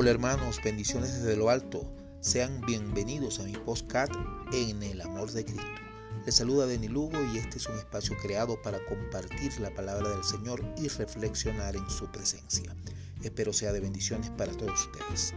Hola hermanos, bendiciones desde lo alto. Sean bienvenidos a mi podcast En el amor de Cristo. Les saluda Denis Lugo y este es un espacio creado para compartir la palabra del Señor y reflexionar en su presencia. Espero sea de bendiciones para todos ustedes.